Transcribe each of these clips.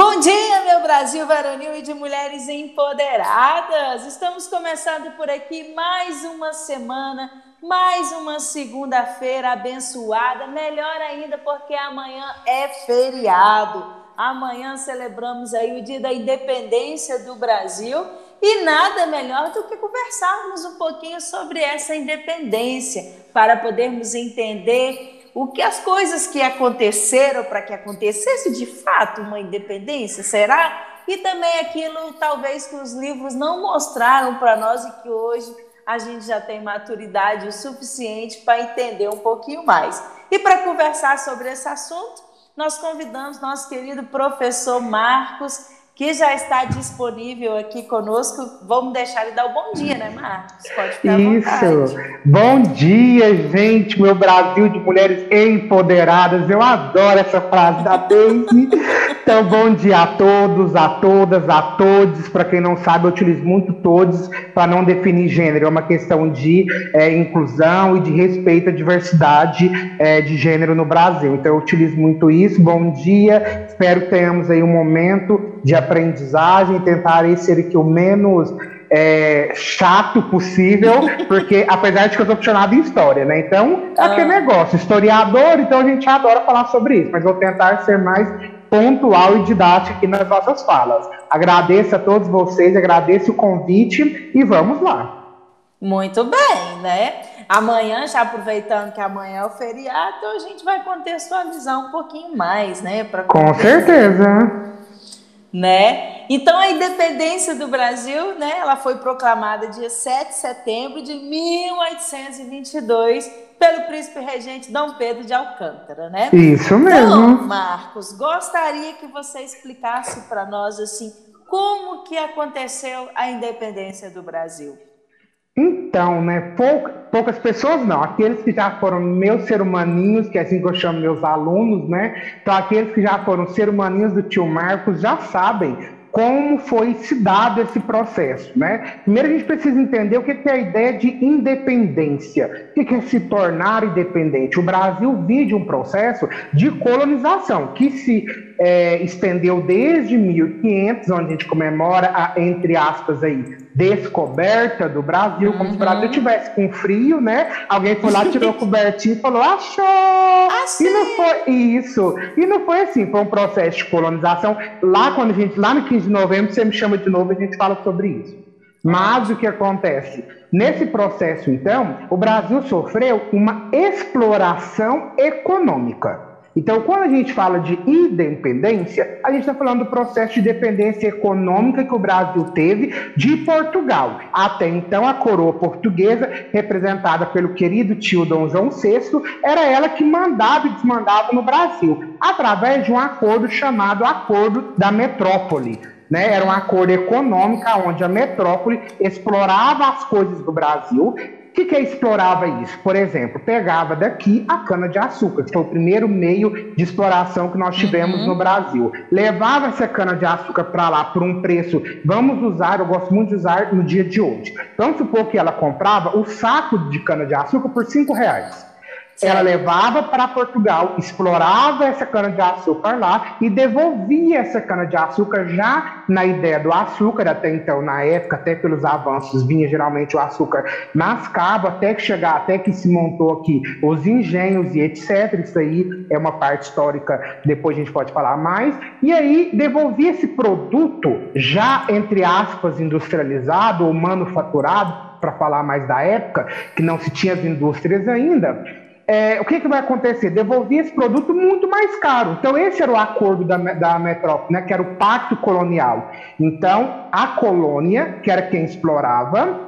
Bom dia, meu Brasil varonil e de mulheres empoderadas! Estamos começando por aqui mais uma semana, mais uma segunda-feira abençoada. Melhor ainda porque amanhã é feriado. Amanhã celebramos aí o Dia da Independência do Brasil e nada melhor do que conversarmos um pouquinho sobre essa independência para podermos entender o que as coisas que aconteceram para que acontecesse de fato uma independência, será? E também aquilo talvez que os livros não mostraram para nós e que hoje a gente já tem maturidade o suficiente para entender um pouquinho mais. E para conversar sobre esse assunto, nós convidamos nosso querido professor Marcos que já está disponível aqui conosco. Vamos deixar ele dar o bom dia, né, Marcos? Pode ficar Isso. Bom dia, gente, meu Brasil de mulheres empoderadas. Eu adoro essa frase da Daisy. Então, bom dia a todos, a todas, a todos. Para quem não sabe, eu utilizo muito todos para não definir gênero. É uma questão de é, inclusão e de respeito à diversidade é, de gênero no Brasil. Então, eu utilizo muito isso. Bom dia. Espero que tenhamos aí um momento de aprendizagem, tentarei ser aqui o menos é, chato possível, porque apesar de que eu sou apaixonado em história, né? Então, é aquele ah. negócio, historiador, então a gente adora falar sobre isso, mas vou tentar ser mais pontual e didático aqui nas nossas falas. Agradeço a todos vocês, agradeço o convite e vamos lá. Muito bem, né? Amanhã, já aproveitando que amanhã é o feriado, a gente vai contextualizar um pouquinho mais, né? Pra Com certeza né? Então a independência do Brasil, né, ela foi proclamada dia 7 de setembro de 1822 pelo príncipe regente Dom Pedro de Alcântara, né? Isso mesmo. Então, Marcos, gostaria que você explicasse para nós assim, como que aconteceu a independência do Brasil? Então, né, poucas pessoas não, aqueles que já foram meus ser humaninhos, que é assim que eu chamo meus alunos, né? Então, aqueles que já foram ser humaninhos do tio Marcos já sabem como foi se dado esse processo, né? Primeiro a gente precisa entender o que é a ideia de independência. O que é se tornar independente? O Brasil vive um processo de colonização que se é, estendeu desde 1500, onde a gente comemora a, entre aspas aí, descoberta do Brasil, como uhum. se o Brasil uhum. tivesse com frio, né? Alguém foi lá, tirou a cobertinha e falou, achou! Achei. E não foi isso. E não foi assim, foi um processo de colonização. Lá quando a gente, lá no 15 de novembro, você me chama de novo e a gente fala sobre isso. Mas o que acontece? Nesse processo, então, o Brasil sofreu uma exploração econômica. Então, quando a gente fala de independência, a gente está falando do processo de dependência econômica que o Brasil teve de Portugal. Até então, a coroa portuguesa, representada pelo querido tio Dom João VI, era ela que mandava e desmandava no Brasil, através de um acordo chamado Acordo da Metrópole. Né? Era um acordo econômico onde a metrópole explorava as coisas do Brasil que, que explorava isso? Por exemplo, pegava daqui a cana-de-açúcar, que foi o primeiro meio de exploração que nós tivemos uhum. no Brasil. Levava essa cana-de-açúcar para lá por um preço, vamos usar, eu gosto muito de usar no dia de hoje. Vamos supor que ela comprava o saco de cana-de-açúcar por cinco reais. Ela levava para Portugal, explorava essa cana-de-açúcar lá e devolvia essa cana-de-açúcar já na ideia do açúcar, até então, na época, até pelos avanços, vinha geralmente o açúcar mascavo, até que chegar, até que se montou aqui os engenhos e etc. Isso aí é uma parte histórica, depois a gente pode falar mais. E aí devolvia esse produto já, entre aspas, industrializado ou manufaturado, para falar mais da época, que não se tinha as indústrias ainda, é, o que, que vai acontecer? Devolver esse produto muito mais caro. Então, esse era o acordo da, da metrópole, né, que era o pacto colonial. Então, a colônia, que era quem explorava,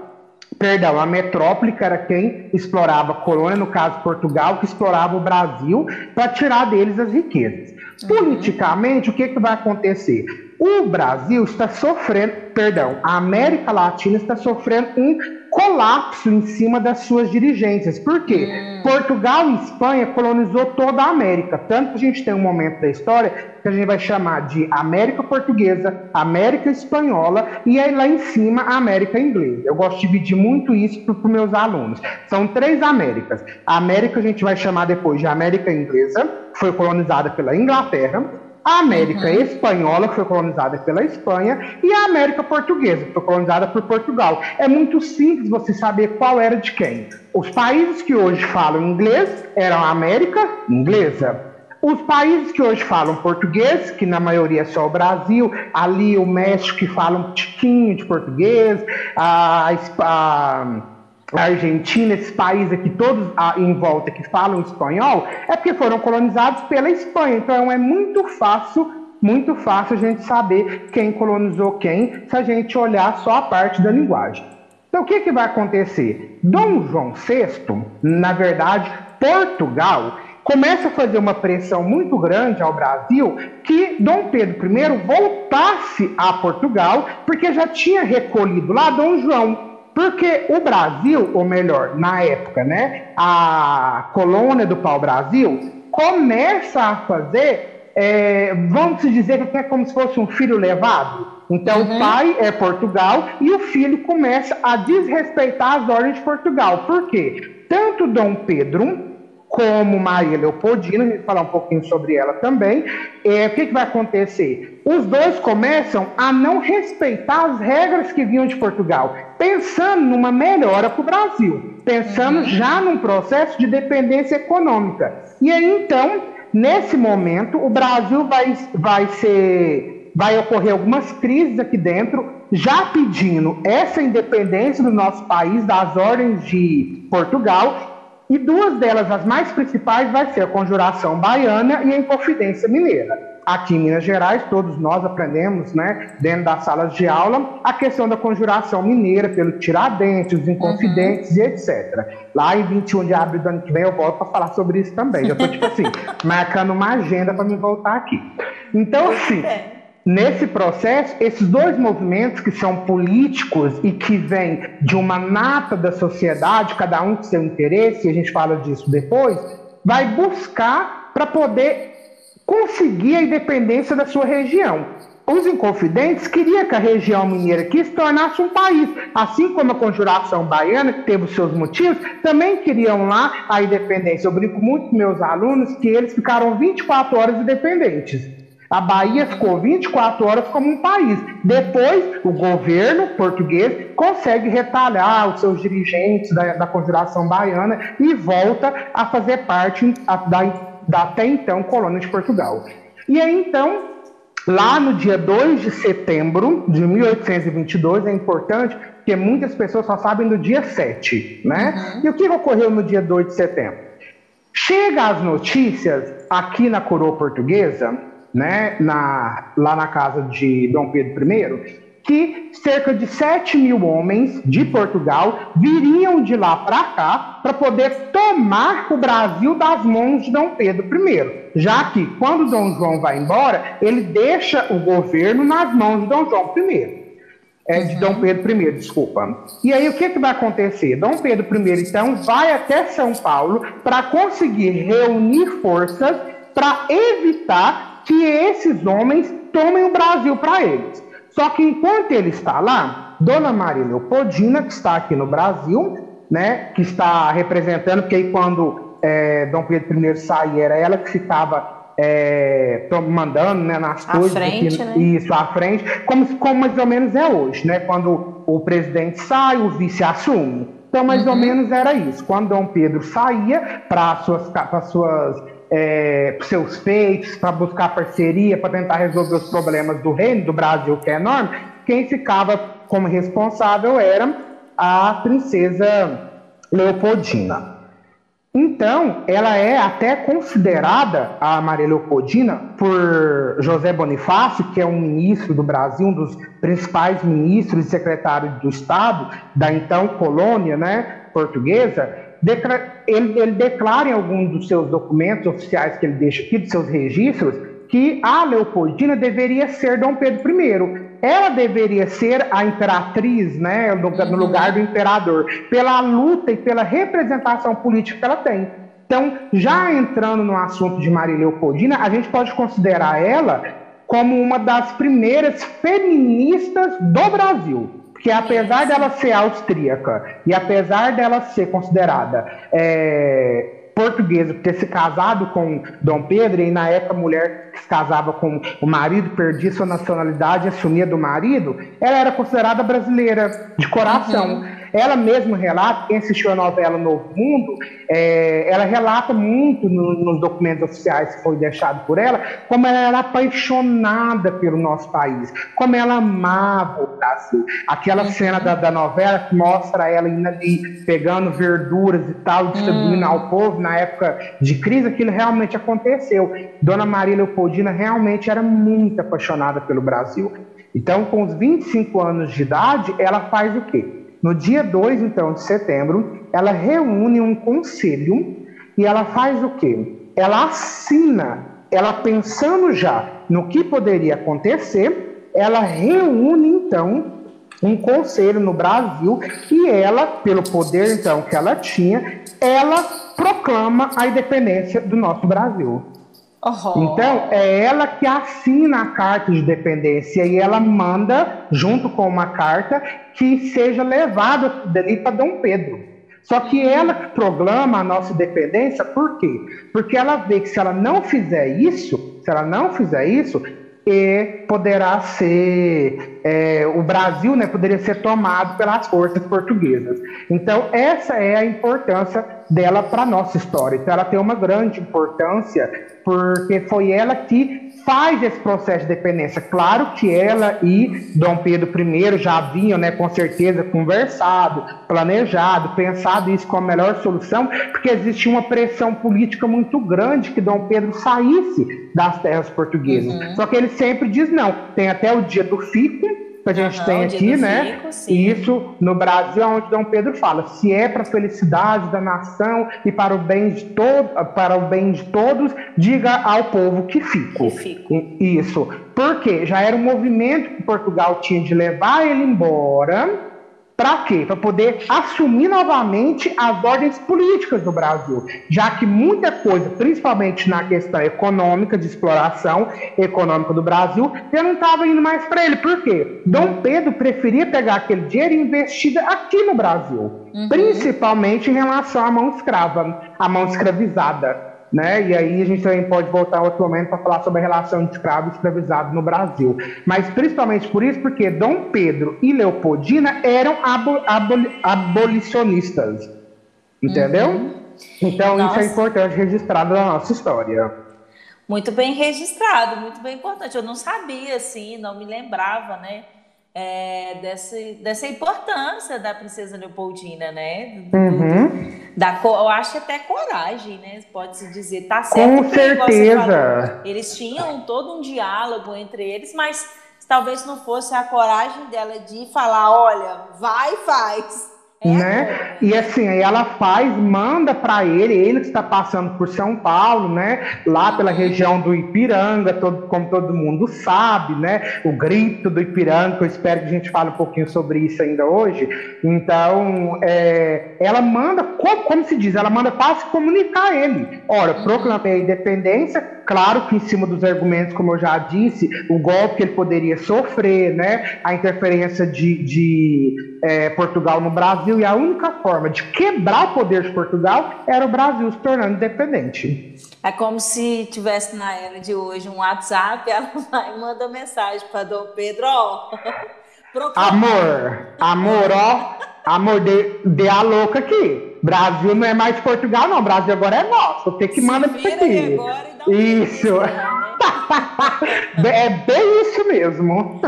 perdão, a metrópole, que era quem explorava a colônia, no caso Portugal, que explorava o Brasil, para tirar deles as riquezas. Uhum. Politicamente, o que, que vai acontecer? O Brasil está sofrendo, perdão, a América Latina está sofrendo um colapso em cima das suas dirigências. Por quê? Hum. Portugal e Espanha colonizou toda a América. Tanto que a gente tem um momento da história que a gente vai chamar de América Portuguesa, América Espanhola e aí lá em cima a América Inglesa. Eu gosto de dividir muito isso para os meus alunos. São três Américas. A América a gente vai chamar depois de América Inglesa, foi colonizada pela Inglaterra. A América uhum. Espanhola, que foi colonizada pela Espanha, e a América Portuguesa, que foi colonizada por Portugal. É muito simples você saber qual era de quem. Os países que hoje falam inglês eram a América Inglesa. Os países que hoje falam português, que na maioria é só o Brasil, ali o México que fala um tiquinho de português, a, a a Argentina, esses países aqui todos em volta que falam espanhol, é porque foram colonizados pela Espanha. Então é muito fácil, muito fácil a gente saber quem colonizou quem, se a gente olhar só a parte da linguagem. Então o que, que vai acontecer? Dom João VI, na verdade, Portugal, começa a fazer uma pressão muito grande ao Brasil que Dom Pedro I voltasse a Portugal, porque já tinha recolhido lá Dom João. Porque o Brasil, ou melhor, na época, né, a colônia do pau-brasil começa a fazer, é, vamos dizer que é como se fosse um filho levado. Então, uhum. o pai é Portugal e o filho começa a desrespeitar as ordens de Portugal. Por quê? Tanto Dom Pedro como Maria Leopoldina, a gente vai falar um pouquinho sobre ela também. É, o que, que vai acontecer? Os dois começam a não respeitar as regras que vinham de Portugal, pensando numa melhora para o Brasil, pensando uhum. já num processo de dependência econômica. E aí, então, nesse momento, o Brasil vai, vai ser. Vai ocorrer algumas crises aqui dentro, já pedindo essa independência do nosso país, das ordens de Portugal, e duas delas, as mais principais, vai ser a conjuração baiana e a inconfidência mineira. Aqui em Minas Gerais, todos nós aprendemos, né, dentro das salas de aula, a questão da conjuração mineira pelo Tiradentes, os Inconfidentes uhum. e etc. Lá em 21 de abril do ano que vem eu volto para falar sobre isso também. Eu estou, tipo assim, marcando uma agenda para me voltar aqui. Então, assim, Nesse processo, esses dois movimentos que são políticos e que vêm de uma nata da sociedade, cada um com seu interesse, e a gente fala disso depois, vai buscar para poder conseguir a independência da sua região. Os Inconfidentes queriam que a região mineira aqui se tornasse um país, assim como a Conjuração Baiana, que teve os seus motivos, também queriam lá a independência. Eu brinco muito com meus alunos que eles ficaram 24 horas independentes. A Bahia ficou 24 horas como um país. Depois, o governo português consegue retalhar os seus dirigentes da, da Conjuração Baiana e volta a fazer parte da, da até então colônia de Portugal. E aí, então, lá no dia 2 de setembro de 1822, é importante, porque muitas pessoas só sabem do dia 7, né? Uhum. E o que ocorreu no dia 2 de setembro? Chega as notícias aqui na coroa portuguesa né, na, lá na casa de Dom Pedro I, que cerca de 7 mil homens de Portugal viriam de lá para cá para poder tomar o Brasil das mãos de Dom Pedro I. Já que, quando Dom João vai embora, ele deixa o governo nas mãos de Dom João I. É, de Dom Pedro I, desculpa. E aí o que, que vai acontecer? Dom Pedro I, então, vai até São Paulo para conseguir reunir forças para evitar que esses homens tomem o Brasil para eles. Só que enquanto ele está lá, Dona Maria Leopoldina, que está aqui no Brasil, né, que está representando, porque aí quando é, Dom Pedro I saía, era ela que ficava é, mandando né, nas à coisas. Frente, né? Isso, à frente, como, como mais ou menos é hoje, né? Quando o presidente sai, o vice assume. Então, mais uhum. ou menos era isso. Quando Dom Pedro saía para as suas, suas é, seus feitos, para buscar parceria, para tentar resolver os problemas do reino, do Brasil, que é enorme, quem ficava como responsável era a princesa Leopoldina. Então, ela é até considerada, a Maria Leopoldina, por José Bonifácio, que é um ministro do Brasil, um dos principais ministros e secretários do Estado da então colônia né, portuguesa, ele, ele declara em algum dos seus documentos oficiais que ele deixa aqui, dos seus registros, que a Leopoldina deveria ser Dom Pedro I. Ela deveria ser a imperatriz, né, no, no, uhum. lugar do imperador, pela luta e pela representação política que ela tem. Então, já entrando no assunto de Maria Leopoldina, a gente pode considerar ela como uma das primeiras feministas do Brasil. Porque apesar dela ser austríaca e apesar dela ser considerada é, portuguesa por ter se casado com Dom Pedro, e na época a mulher que se casava com o marido perdia sua nacionalidade e assumia do marido, ela era considerada brasileira de coração. Uhum. Ela mesma relata, quem assistiu a novela Novo Mundo, é, ela relata muito no, nos documentos oficiais que foi deixado por ela, como ela era apaixonada pelo nosso país, como ela amava o Brasil. Aquela uhum. cena da, da, novela que mostra ela indo ali pegando verduras e tal, distribuindo uhum. ao povo na época de crise, aquilo realmente aconteceu. Dona Maria Leopoldina realmente era muito apaixonada pelo Brasil. Então, com os 25 anos de idade, ela faz o quê? No dia 2, então, de setembro, ela reúne um conselho e ela faz o quê? Ela assina, ela pensando já no que poderia acontecer, ela reúne, então, um conselho no Brasil e ela, pelo poder, então, que ela tinha, ela proclama a independência do nosso Brasil. Uhum. Então, é ela que assina a carta de dependência e ela manda, junto com uma carta, que seja levada dali para Dom Pedro. Só que ela proclama a nossa independência, por quê? Porque ela vê que se ela não fizer isso, se ela não fizer isso, e poderá ser é, o Brasil né, poderia ser tomado pelas forças portuguesas. Então essa é a importância dela para nossa história. Então ela tem uma grande importância porque foi ela que faz esse processo de dependência. Claro que ela e Dom Pedro I já haviam, né, com certeza, conversado, planejado, pensado isso como a melhor solução, porque existia uma pressão política muito grande que Dom Pedro saísse das terras portuguesas. Uhum. Só que ele sempre diz não. Tem até o dia do fico, que a gente uhum, tem aqui, né? Fico, Isso no Brasil, onde Dom Pedro fala: se é para a felicidade da nação e para o bem de todo, para o bem de todos, diga ao povo que fico. Que fico. Isso. Porque já era um movimento que Portugal tinha de levar ele embora para quê? Para poder assumir novamente as ordens políticas do Brasil, já que muita coisa, principalmente na questão econômica, de exploração econômica do Brasil, já não estava indo mais para ele. Por quê? Dom Pedro preferia pegar aquele dinheiro e investir aqui no Brasil, uhum. principalmente em relação à mão escrava, à mão escravizada né? E aí a gente também pode voltar outro momento para falar sobre a relação de escravo e escravizado no Brasil. Mas principalmente por isso, porque Dom Pedro e Leopoldina eram abo abolicionistas. Entendeu? Uhum. Então Nossa. isso é importante registrado na nossa história. Muito bem registrado, muito bem importante. Eu não sabia, assim, não me lembrava, né? É, dessa, dessa importância da princesa Leopoldina, né? Do, uhum. da, eu acho até coragem, né? Pode-se dizer. Tá certo. Com certeza. eles tinham todo um diálogo entre eles, mas talvez não fosse a coragem dela de falar, olha, vai, faz. É né? E assim, aí ela faz, manda para ele, ele que está passando por São Paulo, né? Lá pela região do Ipiranga, todo, como todo mundo sabe, né? O grito do Ipiranga, eu espero que a gente fale um pouquinho sobre isso ainda hoje. Então, é, ela manda, como, como, se diz, ela manda para se comunicar a ele. Ora, proclamei a independência, claro que em cima dos argumentos, como eu já disse, o golpe que ele poderia sofrer, né? A interferência de, de é, Portugal no Brasil Brasil e a única forma de quebrar o poder de Portugal era o Brasil se tornando independente. É como se tivesse na era de hoje um WhatsApp, ela vai e manda mensagem para Dom Pedro, ó. amor, amor, ó, amor, de, de a louca aqui. Brasil não é mais Portugal, não. Brasil agora é nosso. Tem que mandar isso aqui. Isso. É bem isso mesmo.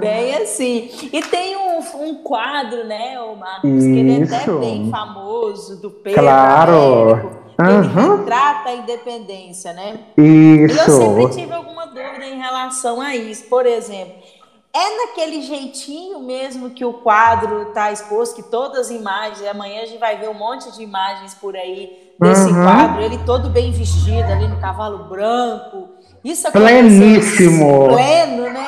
Bem assim. E tem um, um quadro, né, o Marcos, isso. que ele é até bem famoso, do Pedro claro. Américo. Ele uhum. retrata a independência, né? Isso. E eu sempre tive alguma dúvida em relação a isso. Por exemplo, é naquele jeitinho mesmo que o quadro está exposto, que todas as imagens, amanhã a gente vai ver um monte de imagens por aí desse uhum. quadro, ele todo bem vestido ali no cavalo branco, isso Pleníssimo. Pleno, né?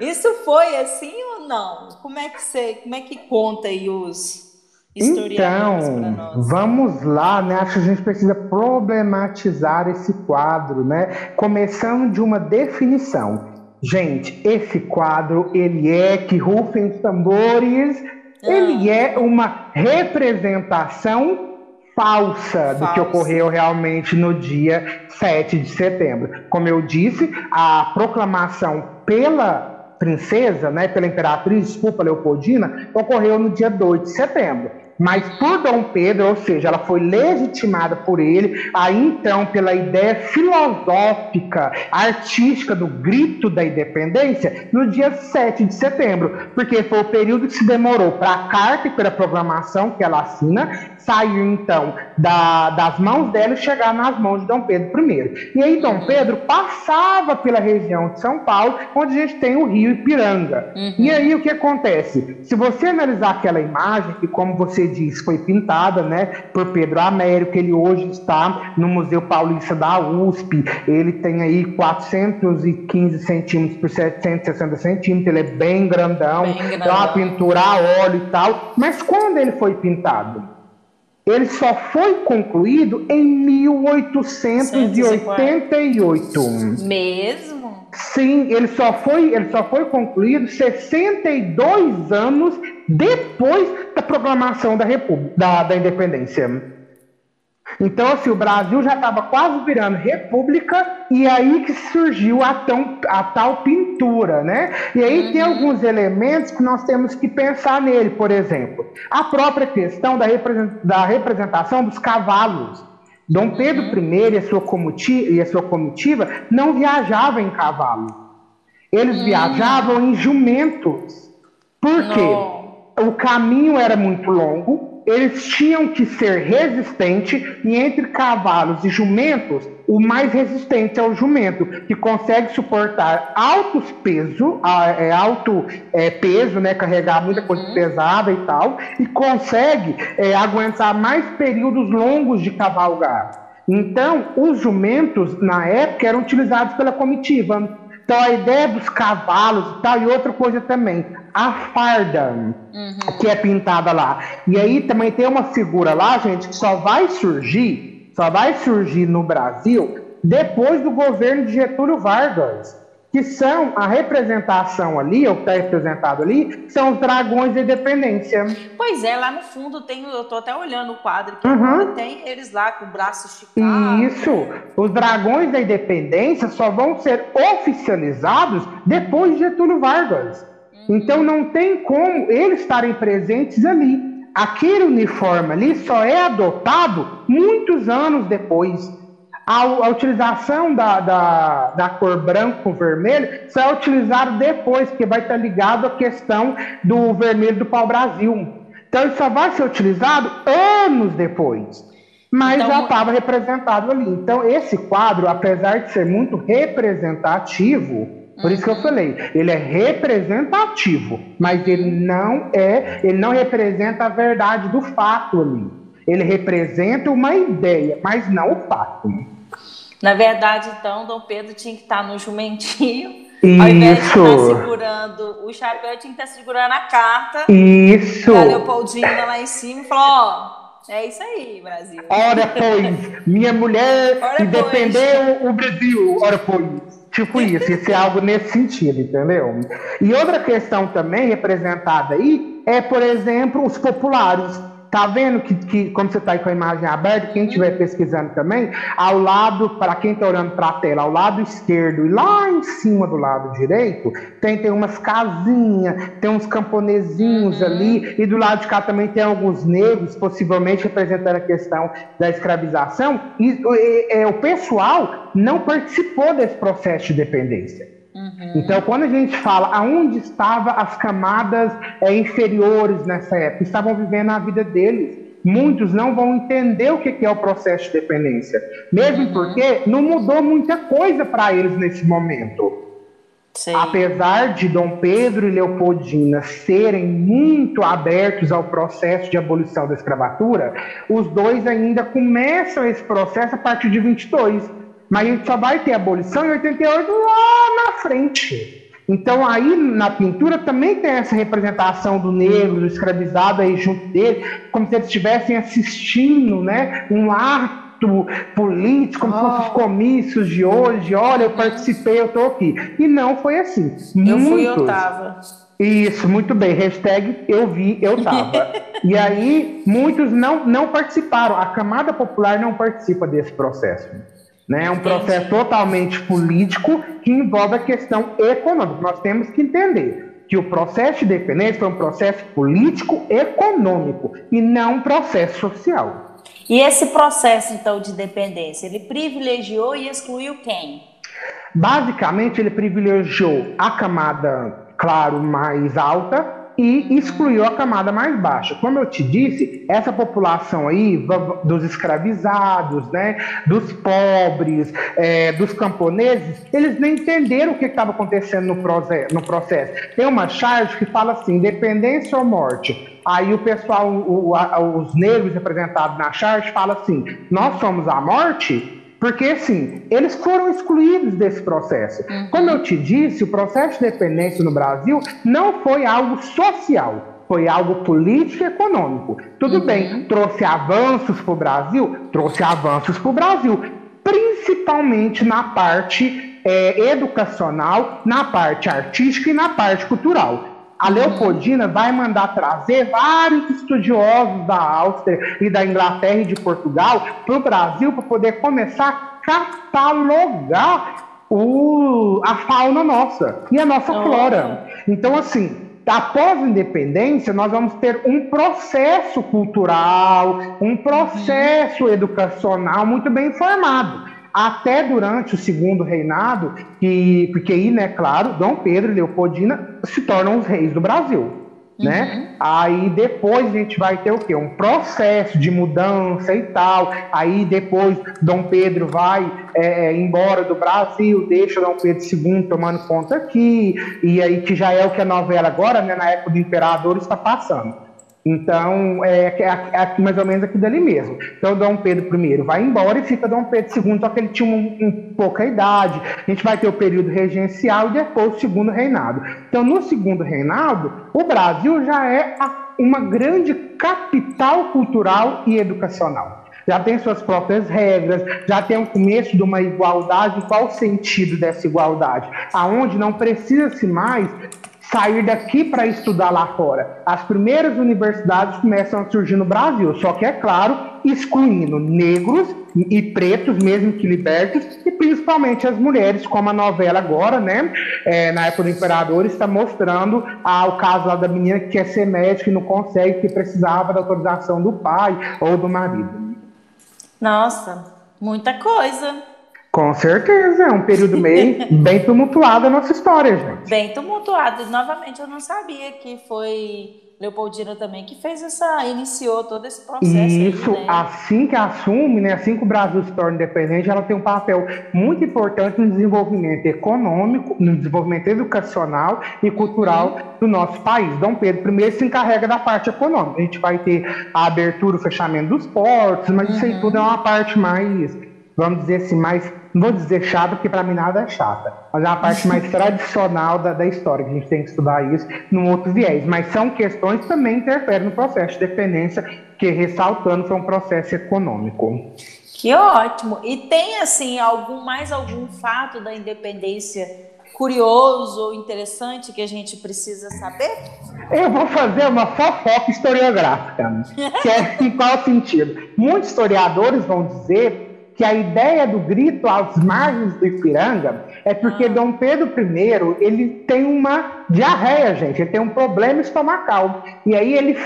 Isso, foi assim ou não? Como é que você, como é que conta aí os historiadores então, vamos lá, né? Acho que a gente precisa problematizar esse quadro, né? Começando de uma definição. Gente, esse quadro, ele é que rufem os tambores, ah. ele é uma representação falsa do que ocorreu realmente no dia 7 de setembro. Como eu disse, a proclamação pela princesa, né, pela imperatriz, desculpa, Leopoldina, ocorreu no dia 2 de setembro mas por Dom Pedro, ou seja, ela foi legitimada por ele, aí então pela ideia filosófica, artística do grito da independência, no dia 7 de setembro, porque foi o período que se demorou para a carta e pela programação que ela assina saiu então da, das mãos dela e chegar nas mãos de Dom Pedro I. E aí Dom Pedro passava pela região de São Paulo, onde a gente tem o rio Ipiranga. Uhum. E aí o que acontece? Se você analisar aquela imagem, que como você disse, foi pintada né, por Pedro Américo, ele hoje está no Museu Paulista da USP, ele tem aí 415 centímetros por 760 centímetros, ele é bem grandão, bem grandão. é uma pintura a óleo e tal. Mas quando ele foi pintado? Ele só foi concluído em 1888. Mesmo? Sim, ele só foi, ele só foi concluído 62 anos depois da proclamação da República, da, da independência. Então, assim, o Brasil já estava quase virando república e aí que surgiu a, tão, a tal pintura, né? E aí uhum. tem alguns elementos que nós temos que pensar nele, por exemplo, a própria questão da, da representação dos cavalos. Dom Pedro. I e a, sua comitiva, e a sua comitiva não viajavam em cavalo. Eles uhum. viajavam em jumentos. Por quê? O caminho era muito longo, eles tinham que ser resistentes e entre cavalos e jumentos, o mais resistente é o jumento, que consegue suportar altos pesos, é, alto é, peso, né, carregar muita coisa uhum. pesada e tal, e consegue é, aguentar mais períodos longos de cavalgar. Então, os jumentos, na época, eram utilizados pela comitiva. Então, a ideia dos cavalos e tal, e outra coisa também, a farda uhum. que é pintada lá. E aí também tem uma figura lá, gente, que só vai surgir, só vai surgir no Brasil depois do governo de Getúlio Vargas que são a representação ali, o que está representado ali, são os dragões da independência. Pois é, lá no fundo tem, eu estou até olhando o quadro que uhum. tem eles lá com o braço esticado. Isso, os dragões da independência só vão ser oficializados depois de Getúlio Vargas. Uhum. Então não tem como eles estarem presentes ali. Aquele uniforme ali só é adotado muitos anos depois. A, a utilização da, da, da, cor branco com vermelho só é utilizado depois, porque vai estar ligado à questão do vermelho do pau-brasil. Então, ele só vai ser utilizado anos depois. Mas então, já estava representado ali. Então, esse quadro, apesar de ser muito representativo, por isso que eu uhum. falei, ele é representativo, mas ele não é, ele não representa a verdade do fato ali. Ele representa uma ideia, mas não o fato. Na verdade, então, Dom Pedro tinha que estar no jumentinho. Isso. Ao invés de estar segurando o chapéu, tinha que estar segurando a carta. Isso. A Leopoldina lá em cima e falou: Ó, é isso aí, Brasil. Ora, pois, minha mulher Ora, defendeu pois. o Brasil. Ora, pois. Tipo isso, isso é algo nesse sentido, entendeu? E outra questão também representada aí é, por exemplo, os populares. Tá vendo que, que como você está aí com a imagem aberta, quem estiver pesquisando também, ao lado, para quem está olhando para a tela, ao lado esquerdo e lá em cima do lado direito, tem, tem umas casinhas, tem uns camponezinhos uhum. ali, e do lado de cá também tem alguns negros, possivelmente representando a questão da escravização. E, e, e o pessoal não participou desse processo de dependência. Uhum. Então, quando a gente fala aonde estavam as camadas é, inferiores nessa época, estavam vivendo a vida deles. Muitos não vão entender o que é o processo de dependência, mesmo uhum. porque não mudou muita coisa para eles nesse momento. Sim. Apesar de Dom Pedro e Leopoldina serem muito abertos ao processo de abolição da escravatura, os dois ainda começam esse processo a partir de 22 mas a gente só vai ter abolição em 88 lá na frente. Então aí na pintura também tem essa representação do negro, do escravizado aí junto dele, como se eles estivessem assistindo, né, um ato político, como oh. se fossem os oh. comícios de hoje, olha, eu participei, eu estou aqui. E não foi assim. Eu Muitos, fui, eu tava. Isso, muito bem. Hashtag eu vi, eu tava. e aí, muitos não, não participaram. A camada popular não participa desse processo. Né? É um processo totalmente político que envolve a questão econômica. Nós temos que entender que o processo de independência foi um processo político-econômico e não um processo social. E esse processo, então, de independência, ele privilegiou e excluiu quem? Basicamente, ele privilegiou a camada, claro, mais alta, e excluiu a camada mais baixa. Como eu te disse, essa população aí dos escravizados, né, dos pobres, é, dos camponeses, eles nem entenderam o que estava acontecendo no, no processo. Tem uma charge que fala assim, independência ou morte. Aí o pessoal, o, a, os negros representados na charge, fala assim, nós somos a morte porque, assim, eles foram excluídos desse processo. Uhum. Como eu te disse, o processo de dependência no Brasil não foi algo social, foi algo político e econômico. Tudo uhum. bem, trouxe avanços para o Brasil? Trouxe avanços para o Brasil, principalmente na parte é, educacional, na parte artística e na parte cultural. A Leopoldina vai mandar trazer vários estudiosos da Áustria e da Inglaterra e de Portugal para o Brasil para poder começar a catalogar o, a fauna nossa e a nossa oh. flora. Então, assim, após a independência, nós vamos ter um processo cultural, um processo uhum. educacional muito bem formado até durante o segundo reinado, que, porque aí, né, claro, Dom Pedro e Leopoldina se tornam os reis do Brasil. Né? Uhum. Aí depois a gente vai ter o quê? Um processo de mudança e tal. Aí depois Dom Pedro vai é, é embora do Brasil, deixa Dom Pedro II tomando conta aqui, e aí que já é o que a novela agora, né, na época do imperador, está passando. Então, é, é, é, mais ou menos aquilo ali mesmo. Então, Dom Pedro I vai embora e fica Dom Pedro II, só que ele tinha um, um, pouca idade. A gente vai ter o período regencial e depois o segundo reinado. Então, no segundo reinado, o Brasil já é uma grande capital cultural e educacional. Já tem suas próprias regras, já tem o começo de uma igualdade. Qual o sentido dessa igualdade? Aonde não precisa-se mais sair daqui para estudar lá fora. As primeiras universidades começam a surgir no Brasil, só que é claro, excluindo negros e pretos, mesmo que libertos, e principalmente as mulheres, como a novela agora, né? É, na época do Imperador, está mostrando ah, o caso lá da menina que quer ser médica e não consegue, que precisava da autorização do pai ou do marido. Nossa, muita coisa. Com certeza, é um período meio bem tumultuado a nossa história, gente. Bem tumultuado. Novamente, eu não sabia que foi Leopoldina também que fez essa, iniciou todo esse processo. Isso, aí, né? assim que assume, né, assim que o Brasil se torna independente, ela tem um papel muito importante no desenvolvimento econômico, no desenvolvimento educacional e cultural uhum. do nosso país. Dom Pedro I se encarrega da parte econômica. A gente vai ter a abertura, o fechamento dos portos, mas uhum. isso aí uhum. tudo é uma parte mais, vamos dizer assim, mais não vou dizer chata, porque para mim nada é chata, mas é uma parte mais tradicional da, da história, que a gente tem que estudar isso num outro viés. Mas são questões que também interferem no processo de dependência, que, ressaltando, foi um processo econômico. Que ótimo! E tem, assim, algum mais algum fato da independência curioso ou interessante que a gente precisa saber? Eu vou fazer uma fofoca historiográfica. que é em qual sentido? Muitos historiadores vão dizer que a ideia do grito às margens do Ipiranga é porque ah. Dom Pedro I ele tem uma diarreia, gente, ele tem um problema estomacal. E aí ele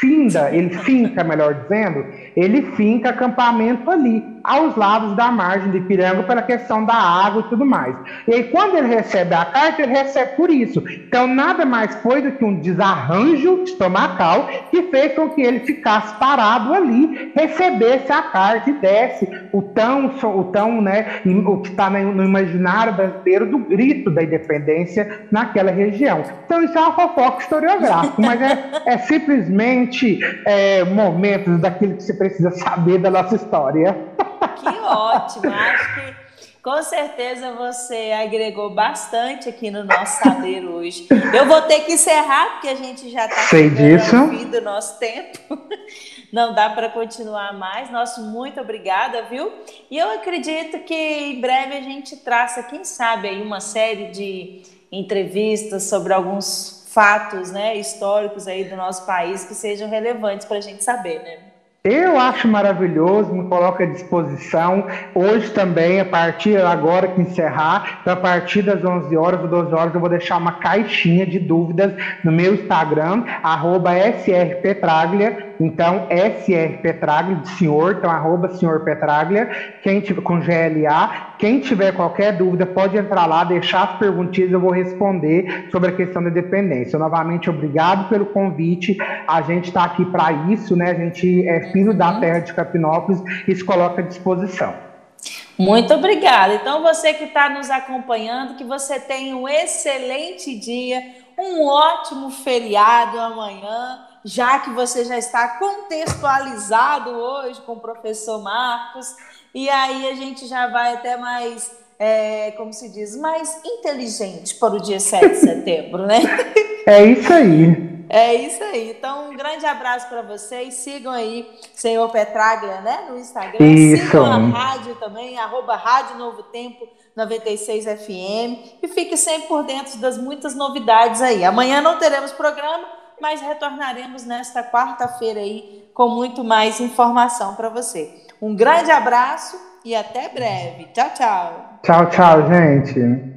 finda, ele finca, melhor dizendo, ele finca acampamento ali aos lados da margem de Ipiranga pela questão da água e tudo mais. E aí, quando ele recebe a carta, ele recebe por isso. Então, nada mais foi do que um desarranjo estomacal que fez com que ele ficasse parado ali, recebesse a carta e desse o tão, o tão, né, o que está no imaginário brasileiro do grito da independência naquela região. Então, isso é uma fofoca historiográfica, mas é, é simplesmente é, momentos daquilo que você precisa saber da nossa história. Que ótimo! Acho que com certeza você agregou bastante aqui no nosso saber hoje. Eu vou ter que encerrar, porque a gente já está chegando fim do nosso tempo. Não dá para continuar mais. Nosso muito obrigada, viu? E eu acredito que em breve a gente traça, quem sabe, aí uma série de entrevistas sobre alguns fatos né, históricos aí do nosso país que sejam relevantes para a gente saber, né? Eu acho maravilhoso, me coloco à disposição. Hoje também, a partir agora que encerrar, a partir das 11 horas ou 12 horas, eu vou deixar uma caixinha de dúvidas no meu Instagram, srpetraglia, então SR Petraglia, de senhor, então arroba senhor Petraglia, quem tiver, com GLA. Quem tiver qualquer dúvida, pode entrar lá, deixar as perguntinhas, eu vou responder sobre a questão da dependência. Novamente, obrigado pelo convite. A gente está aqui para isso, né? A gente é filho da terra de Capinópolis e se coloca à disposição. Muito obrigada. Então, você que está nos acompanhando, que você tenha um excelente dia, um ótimo feriado amanhã, já que você já está contextualizado hoje com o professor Marcos, e aí a gente já vai até mais, é, como se diz, mais inteligente para o dia 7 de setembro, né? É isso aí. É isso aí. Então, um grande abraço para vocês. Sigam aí, senhor Petraglia, né? No Instagram. Isso. Sigam a rádio também, arroba Rádio Novo Tempo 96 FM. E fique sempre por dentro das muitas novidades aí. Amanhã não teremos programa, mas retornaremos nesta quarta-feira aí com muito mais informação para você. Um grande abraço e até breve. Tchau, tchau. Tchau, tchau, gente.